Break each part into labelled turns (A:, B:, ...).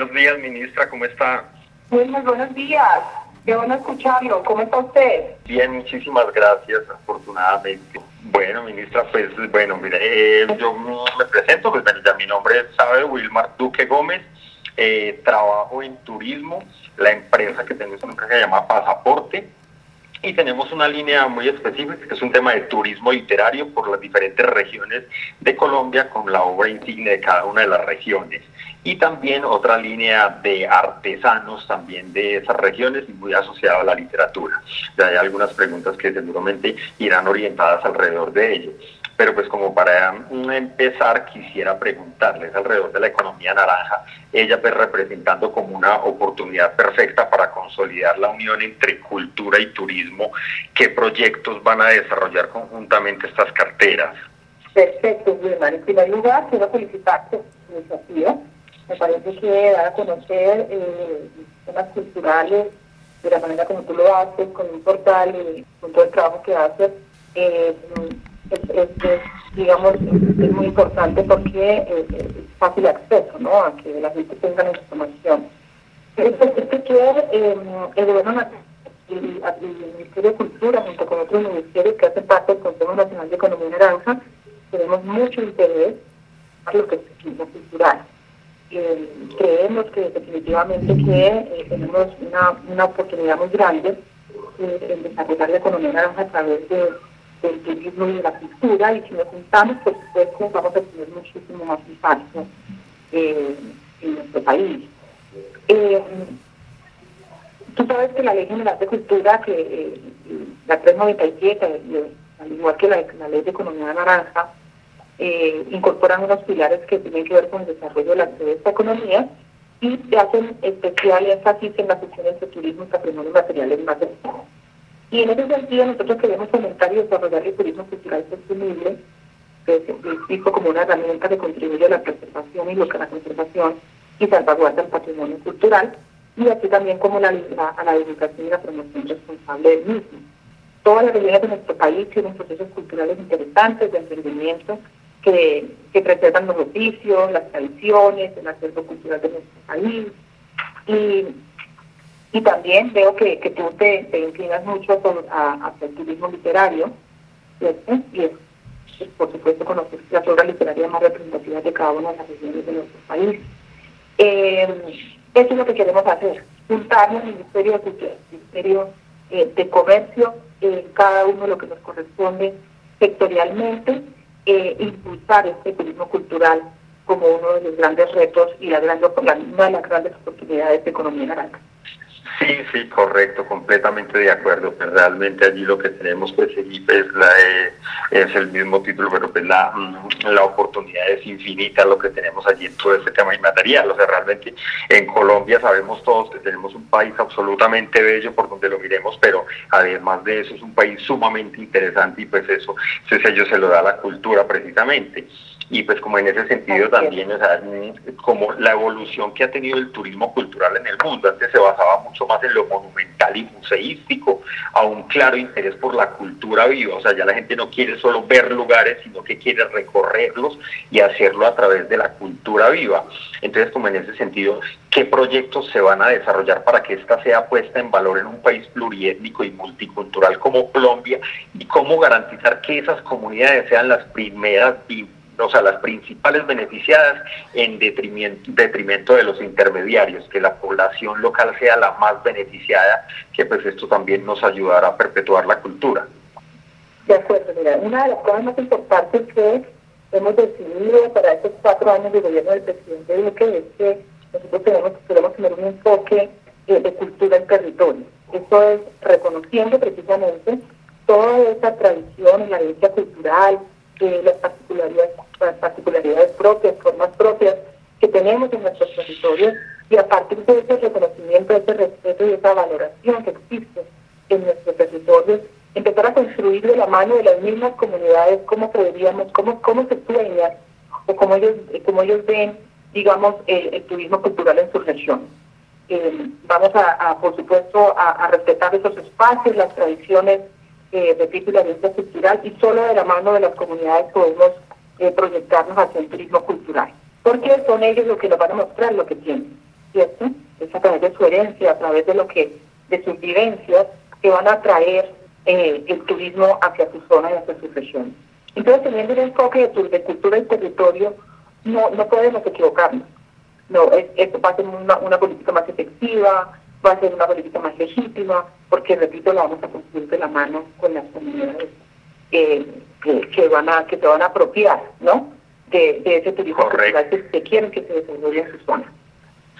A: Buenos días, ministra, ¿cómo está?
B: Muy, muy buenos días. Qué bueno escucharlo. ¿Cómo está usted?
A: Bien, muchísimas gracias, afortunadamente. Bueno, ministra, pues bueno, mire, eh, yo me presento, pues ya mi nombre es Sabe Wilmar Duque Gómez, eh, trabajo en turismo, la empresa que tengo es una empresa que se llama Pasaporte, y tenemos una línea muy específica que es un tema de turismo literario por las diferentes regiones de Colombia con la obra insignia de cada una de las regiones y también otra línea de artesanos también de esas regiones y muy asociado a la literatura. Ya hay algunas preguntas que seguramente irán orientadas alrededor de ello. Pero pues como para empezar quisiera preguntarles alrededor de la economía naranja, ella pues representando como una oportunidad perfecta para consolidar la unión entre cultura y turismo, ¿qué proyectos van a desarrollar conjuntamente estas carteras?
B: Perfecto, Wilmar. En primer lugar, quiero felicitarte por tu. Me parece que dar a conocer eh, temas culturales de la manera como tú lo haces, con un portal y con todo el trabajo que haces, eh, es, digamos, es muy importante porque eh, es fácil acceso, ¿no? A que la gente tenga la información. Es que eh, el gobierno nacional y el Ministerio de Cultura, junto con otros ministerios que hacen parte del Consejo Nacional de Economía Naranja, tenemos mucho interés en lo que es el cultural. Creemos que definitivamente que eh, tenemos una, una oportunidad muy grande eh, en desarrollar la economía naranja a través de del turismo y de la cultura y si nos juntamos, por supuesto, vamos a tener muchísimo más impacto eh, en nuestro país. Tú sabes que la Ley General de Cultura, que eh, la 397, al igual que la, Ley de Economía Naranja, incorporan unos pilares que tienen que ver con el desarrollo de, la, de esta economía y hacen especial énfasis en la fusión entre turismo y patrimonio materiales más destacados. Y en ese sentido nosotros queremos fomentar y desarrollar el turismo cultural sostenible, que se explico como una herramienta que contribuye a la preservación y lo que la conservación y salvaguarda el patrimonio cultural, y así también como la, a la educación y la promoción responsable del mismo. Todas las regiones de nuestro país tienen procesos culturales interesantes de emprendimiento que, que preservan los oficios, las tradiciones, el acervo cultural de nuestro país. Y y también veo que, que tú te, te inclinas mucho a, hacia el turismo literario, ¿cierto? Y es, pues, por supuesto, conocer las obras literarias más representativas de cada una de las regiones de nuestro país. Eh, eso es lo que queremos hacer, juntarnos el Ministerio de eh, de Comercio, cada uno lo que nos corresponde sectorialmente, eh, impulsar este turismo cultural como uno de los grandes retos y la gran, una de las grandes oportunidades de economía naranja.
A: Sí, sí, correcto, completamente de acuerdo. Pues realmente allí lo que tenemos seguir es, la, eh, es el mismo título, pero pues la, mm, la oportunidad es infinita lo que tenemos allí en todo este tema inmaterial. O sea, realmente en Colombia sabemos todos que tenemos un país absolutamente bello por donde lo miremos, pero además de eso es un país sumamente interesante y pues eso, ese sello se lo da la cultura precisamente y pues como en ese sentido también, o sea, como la evolución que ha tenido el turismo cultural en el mundo, antes se basaba mucho más en lo monumental y museístico, a un claro interés por la cultura viva, o sea, ya la gente no quiere solo ver lugares, sino que quiere recorrerlos y hacerlo a través de la cultura viva. Entonces, como en ese sentido, ¿qué proyectos se van a desarrollar para que esta sea puesta en valor en un país pluriétnico y multicultural como Colombia y cómo garantizar que esas comunidades sean las primeras o sea, las principales beneficiadas en detrimento, de los intermediarios, que la población local sea la más beneficiada, que pues esto también nos ayudará a perpetuar la cultura.
B: De acuerdo, mira, una de las cosas más importantes que hemos decidido para estos cuatro años de gobierno del presidente Duque es que nosotros tenemos, queremos tener un enfoque eh, de cultura en territorio. Esto es reconociendo precisamente toda esa tradición y la herencia cultural, las particularidades, las particularidades propias, formas propias que tenemos en nuestros territorios y a partir de ese reconocimiento, ese respeto y esa valoración que existe en nuestros territorios, empezar a construir de la mano de las mismas comunidades cómo podríamos, cómo, cómo se sueña o cómo ellos, cómo ellos ven, digamos, el, turismo cultural en su región. Eh, vamos a, por supuesto, a, a respetar esos espacios, las tradiciones eh, repito, la vista cultural y solo de la mano de las comunidades podemos eh, proyectarnos hacia el turismo cultural. Porque son ellos los que nos van a mostrar lo que tienen. ¿cierto? Es a través de su herencia, a través de lo que, de sus vivencias, que van a traer eh, el turismo hacia su zona y hacia su región. Entonces, teniendo un enfoque de, de cultura y territorio, no, no podemos equivocarnos. No, esto va a ser una, una política más efectiva, va a ser una política más legítima, porque, repito, la vamos a construir de la mano con las comunidades eh, que, van a, que se van a apropiar, ¿no? De, ese turismo cultural que, quieren que se desarrolle en su zona.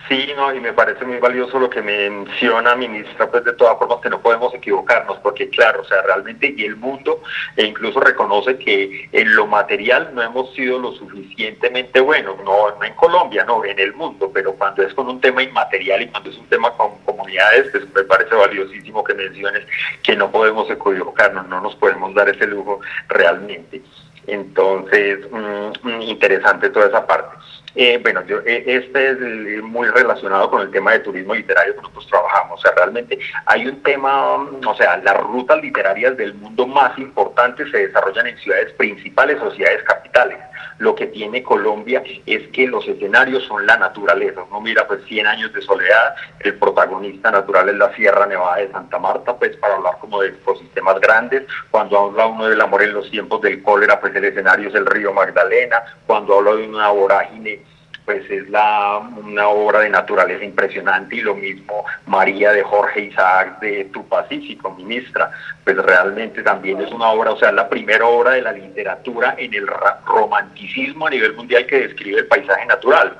A: Sí, no, y me parece muy valioso lo que menciona, ministra, pues de todas formas que no podemos equivocarnos, porque claro, o sea, realmente y el mundo e incluso reconoce que en lo material no hemos sido lo suficientemente buenos, no, no en Colombia, no, en el mundo, pero cuando es con un tema inmaterial y cuando es un tema con comunidades, pues me parece valiosísimo que menciones que no podemos equivocarnos, no nos podemos dar ese lujo realmente. Entonces, mm, mm, interesante toda esa parte. Eh, bueno, yo, eh, este es muy relacionado con el tema de turismo literario que nosotros trabajamos. O sea, realmente hay un tema, o sea, las rutas literarias del mundo más importantes se desarrollan en ciudades principales o ciudades capitales. Lo que tiene Colombia es que los escenarios son la naturaleza. Uno mira, pues, 100 años de soledad, el protagonista natural es la Sierra Nevada de Santa Marta, pues, para hablar como de ecosistemas grandes. Cuando habla uno del amor en los tiempos del cólera, pues, el escenario es el río Magdalena. Cuando habla de una vorágine pues es la, una obra de naturaleza impresionante y lo mismo María de Jorge Isaac de Tu Pacífico, ministra, pues realmente también es una obra, o sea, la primera obra de la literatura en el romanticismo a nivel mundial que describe el paisaje natural.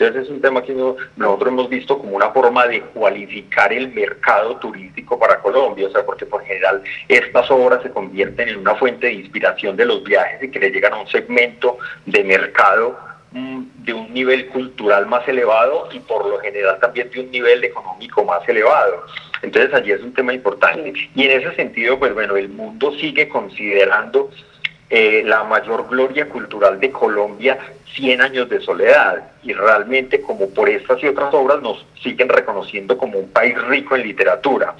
A: Entonces es un tema que nosotros hemos visto como una forma de cualificar el mercado turístico para Colombia, o sea, porque por general estas obras se convierten en una fuente de inspiración de los viajes y que le llegan a un segmento de mercado de un nivel cultural más elevado y por lo general también de un nivel económico más elevado. Entonces allí es un tema importante. Y en ese sentido, pues bueno, el mundo sigue considerando eh, la mayor gloria cultural de Colombia 100 años de soledad y realmente como por estas y otras obras nos siguen reconociendo como un país rico en literatura.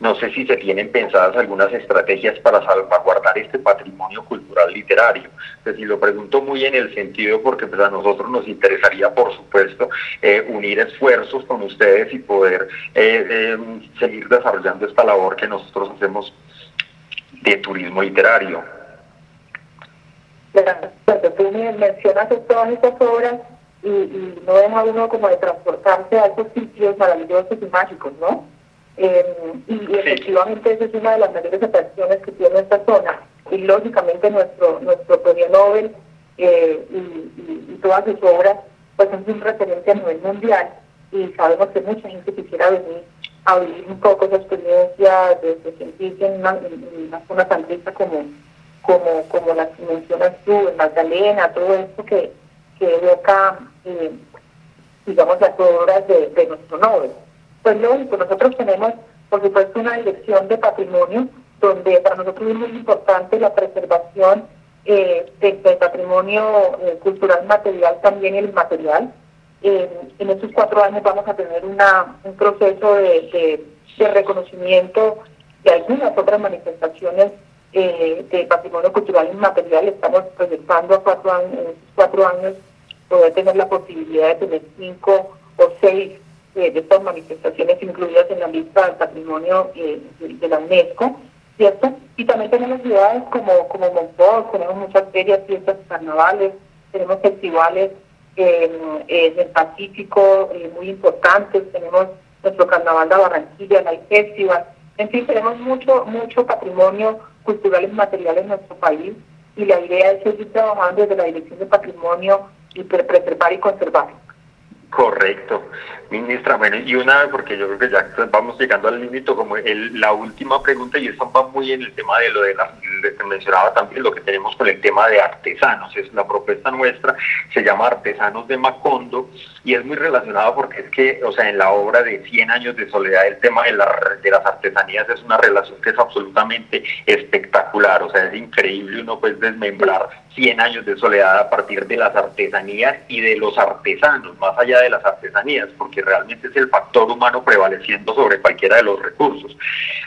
A: No sé si se tienen pensadas algunas estrategias para salvaguardar este patrimonio cultural literario. Pues, si lo pregunto muy en el sentido porque pues, a nosotros nos interesaría, por supuesto, eh, unir esfuerzos con ustedes y poder eh, eh, seguir desarrollando esta labor que nosotros hacemos de turismo literario
B: cuando tú mencionas todas estas obras y, no deja uno como de transportarse a esos sitios maravillosos y mágicos, ¿no? Em, y, efectivamente esa es una de las mayores atracciones que tiene esta zona. Y lógicamente nuestro nuestro premio Nobel eh, y, todas sus obras pues son un referente a nivel mundial y sabemos que mucha gente quisiera venir a vivir un poco esa experiencia de, sentirse en una, en una zona tan rica como como, como las que mencionas tú, Magdalena, todo esto que, que evoca, eh, digamos, las obras de, nuestro Nobel. Pues lógico, nosotros tenemos, por supuesto, una dirección de patrimonio, donde para nosotros es muy importante la preservación eh, del, patrimonio eh, cultural material, también el material. en estos cuatro años vamos a tener una, un proceso de, reconocimiento de algunas otras manifestaciones eh, de patrimonio cultural inmaterial. Estamos proyectando a cuatro en cuatro años poder tener la posibilidad de tener cinco o seis eh, de estas manifestaciones incluidas en la lista del patrimonio eh, de, la UNESCO, ¿cierto? Y también tenemos ciudades como, como Monpós, tenemos muchas ferias, fiestas, carnavales, tenemos festivales en el Pacífico muy importantes, tenemos nuestro carnaval de Barranquilla, el Festival, en fin, tenemos mucho, mucho patrimonio culturales materiales en nuestro país y la idea es seguir trabajando desde la Dirección de Patrimonio y preservar y conservar.
A: Correcto, ministra. Bueno, y una, porque yo creo que ya vamos llegando al límite, como el, la última pregunta, y eso va muy en el tema de lo de la, que mencionaba también, lo que tenemos con el tema de artesanos. Es la propuesta nuestra, se llama Artesanos de Macondo, y es muy relacionado porque es que, o sea, en la obra de 100 años de soledad, el tema de, la, de las artesanías es una relación que es absolutamente espectacular, o sea, es increíble uno pues desmembrar 100 años de soledad a partir de las artesanías y de los artesanos, más allá de las artesanías, porque realmente es el factor humano prevaleciendo sobre cualquiera de los recursos.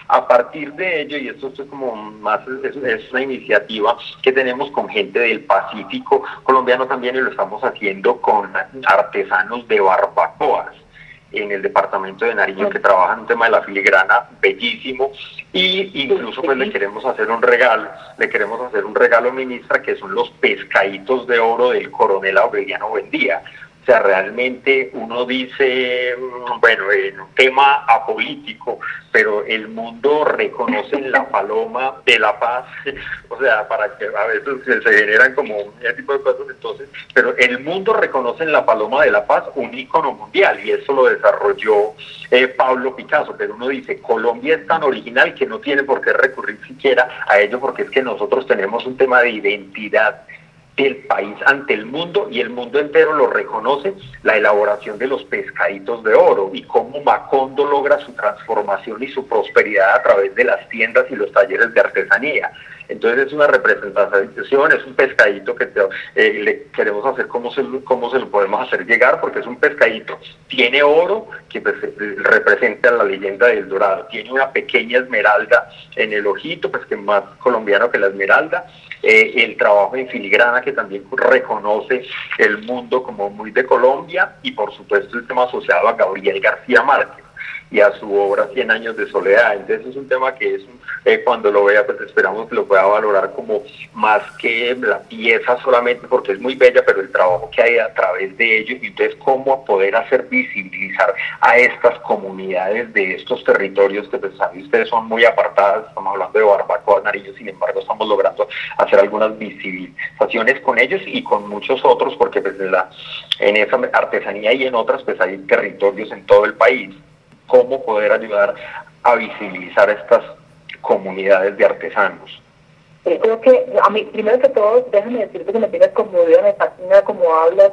A: A partir de ello, y esto es como más, es, una iniciativa que tenemos con gente del Pacífico colombiano también y lo estamos haciendo con artesanos de barbacoas. En el departamento de Nariño que trabaja en un tema de la filigrana bellísimo y incluso pues le queremos hacer un regalo, le queremos hacer un regalo ministra que son los pescaditos de oro del coronel Aureliano Buendía o sea, realmente uno dice, mm, bueno, en un tema apolítico, pero el mundo reconoce la paloma de la paz, o sea, para que a veces se generan como ese tipo de cosas, entonces, pero el mundo reconoce en la paloma de la paz un ícono mundial y eso lo desarrolló eh, Pablo Picasso, pero uno dice, Colombia es tan original que no tiene por qué recurrir siquiera a ello porque es que nosotros tenemos un tema de identidad del país ante el mundo y el mundo entero lo reconoce, la elaboración de los pescaditos de oro y cómo Macondo logra su transformación y su prosperidad a través de las tiendas y los talleres de artesanía. Entonces es una representación, es un pescadito que eh, le queremos hacer cómo se, cómo se lo podemos hacer llegar, porque es un pescadito. Tiene oro que pues, representa la leyenda del dorado, tiene una pequeña esmeralda en el ojito, pues que más colombiano que la esmeralda, eh, el trabajo en filigrana que también reconoce el mundo como muy de Colombia y por supuesto el tema asociado a Gabriel García Márquez y a su obra Cien años de soledad. Entonces es un tema que es eh, cuando lo vea, pues esperamos que lo pueda valorar como más que la pieza solamente porque es muy bella, pero el trabajo que hay a través de ello y entonces cómo poder hacer visibilizar a estas comunidades de estos territorios que pues, ustedes son muy apartadas, estamos hablando de Barbacoa, Nariño, sin embargo estamos logrando hacer algunas visibilizaciones con ellos y con muchos otros porque pues, la, en esa artesanía y en otras pues hay territorios en todo el país cómo poder ayudar a visibilizar estas comunidades de artesanos.
B: creo que, a mí, primero que todo, déjame decirte que me tienes conmovida, me fascina como hablas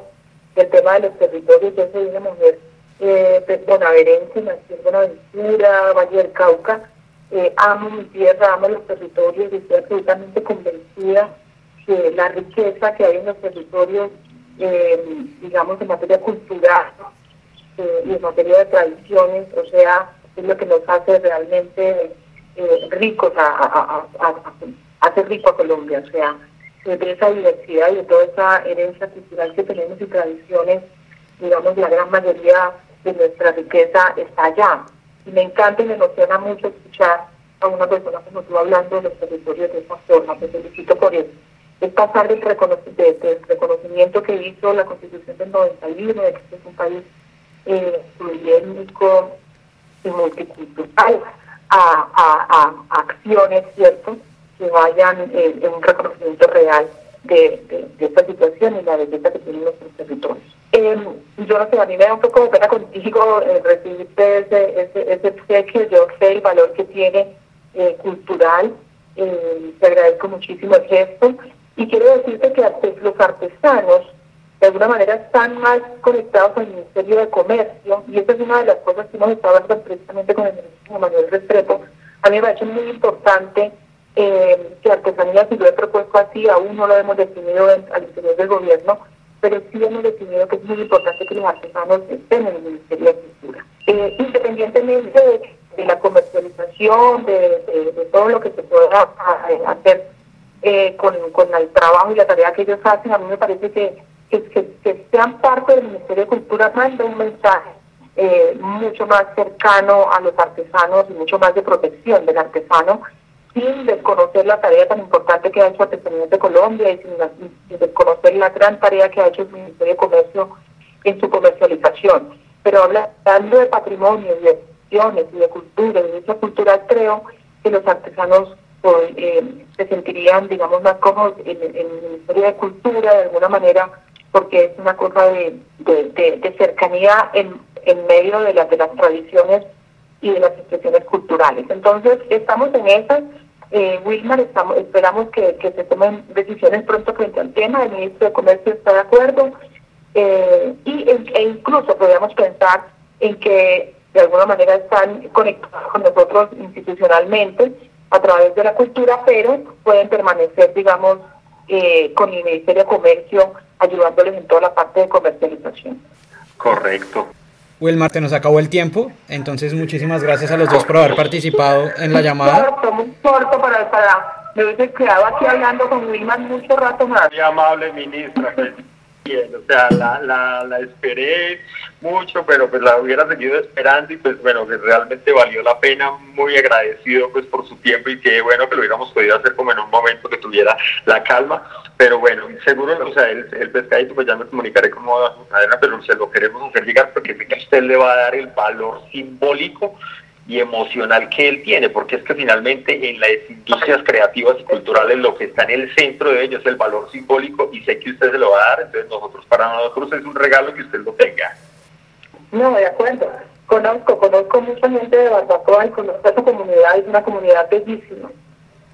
B: del tema de los territorios. Yo soy una mujer eh, bonaverense, nací en Buenaventura, Valle del Cauca. Eh, amo mi tierra, amo los territorios y estoy absolutamente convencida que la riqueza que hay en los territorios, eh, digamos, en materia cultural, y en materia de tradiciones, o sea, es lo que nos hace realmente eh, ricos, a, hace rico a Colombia, o sea, de esa diversidad y de toda esa herencia cultural que tenemos y tradiciones, digamos, la gran mayoría de nuestra riqueza está allá. Y me encanta y me emociona mucho escuchar a una persona como tú hablando de los territorios de esa forma. Te felicito por eso. Es pasar del reconocimiento que hizo la Constitución del 91, de que este es un país eh, y multicultural a, a, a, acciones, ¿cierto?, que vayan eh, en un reconocimiento real de, de, esta situación y la belleza que tienen nuestros territorios. Eh, yo no sé, a mí me da un poco de pena contigo eh, recibirte ese, ese, ese obsequio, yo sé el valor que tiene eh, cultural, te agradezco muchísimo el gesto y quiero decirte que los artesanos de alguna manera están más conectados con el Ministerio de Comercio, y esta es una de las cosas que hemos estado hablando precisamente con el ministro Manuel Restrepo. A mí me parece muy importante eh, que artesanía, si lo he propuesto así, aún no lo hemos definido al interior del gobierno, pero sí hemos definido que es muy importante que los artesanos estén en el Ministerio de Cultura. Eh, independientemente de, la comercialización, de, todo lo que se pueda hacer eh, con, con el trabajo y la tarea que ellos hacen, a mí me parece que que, sean parte del Ministerio de Cultura manda un mensaje eh, mucho más cercano a los artesanos y mucho más de protección del artesano, sin desconocer la tarea tan importante que ha hecho Artesanías de Colombia y sin, desconocer la gran tarea que ha hecho el Ministerio de Comercio en su comercialización. Pero hablando de patrimonio, de acciones y de cultura, de lucha cultural, creo que los artesanos pues, eh, se sentirían, digamos, más cómodos en, en el Ministerio de Cultura, de alguna manera porque es una cosa de, de, cercanía en, en medio de, las de las tradiciones y de las expresiones culturales. Entonces, estamos en esas. Eh, Wilmar, estamos, esperamos que, se tomen decisiones pronto frente al tema. El ministro de Comercio está de acuerdo. Eh, y, e incluso podríamos pensar en que de alguna manera están conectados con nosotros institucionalmente a través de la cultura, pero pueden permanecer, digamos, eh, con el Ministerio de Comercio ayudándoles en toda la parte de comercialización.
A: Correcto.
C: Wilmar, te nos acabó el tiempo, entonces muchísimas gracias a los dos por haber participado en la llamada.
B: Corto, muy corto para, para me hubiese quedado aquí hablando con Wilmar mucho rato más.
A: Muy amable ministra. Bien, o sea, la, la, la esperé mucho, pero pues la hubiera seguido esperando y pues bueno, que realmente valió la pena, muy agradecido pues por su tiempo y qué bueno que lo hubiéramos podido hacer como en un momento que tuviera la calma, pero bueno, seguro, o sea, el, el pescadito pues ya me comunicaré como cadena, pero se lo queremos hacer llegar porque sé que usted le va a dar el valor simbólico y emocional que él tiene, porque es que finalmente en las industrias creativas y culturales lo que está en el centro de ellos es el valor simbólico y sé que usted se lo va a dar, entonces nosotros para nosotros es un regalo que usted lo tenga.
B: No, de acuerdo. Conozco, conozco mucha gente de Barbacoa y conozco a su comunidad, es una comunidad bellísima.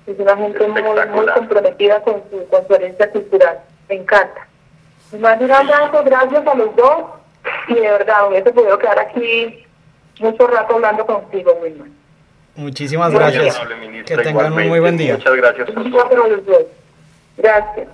B: Es una gente muy, muy comprometida con su, con su herencia cultural. Me encanta. Mando un abrazo, gracias a los dos y de verdad hubiese podido quedar aquí mucho rato hablando contigo, Wilman.
C: Muchísimas gracias.
A: Amable,
C: que tengan un muy buen día.
A: Muchas gracias.
B: Gracias.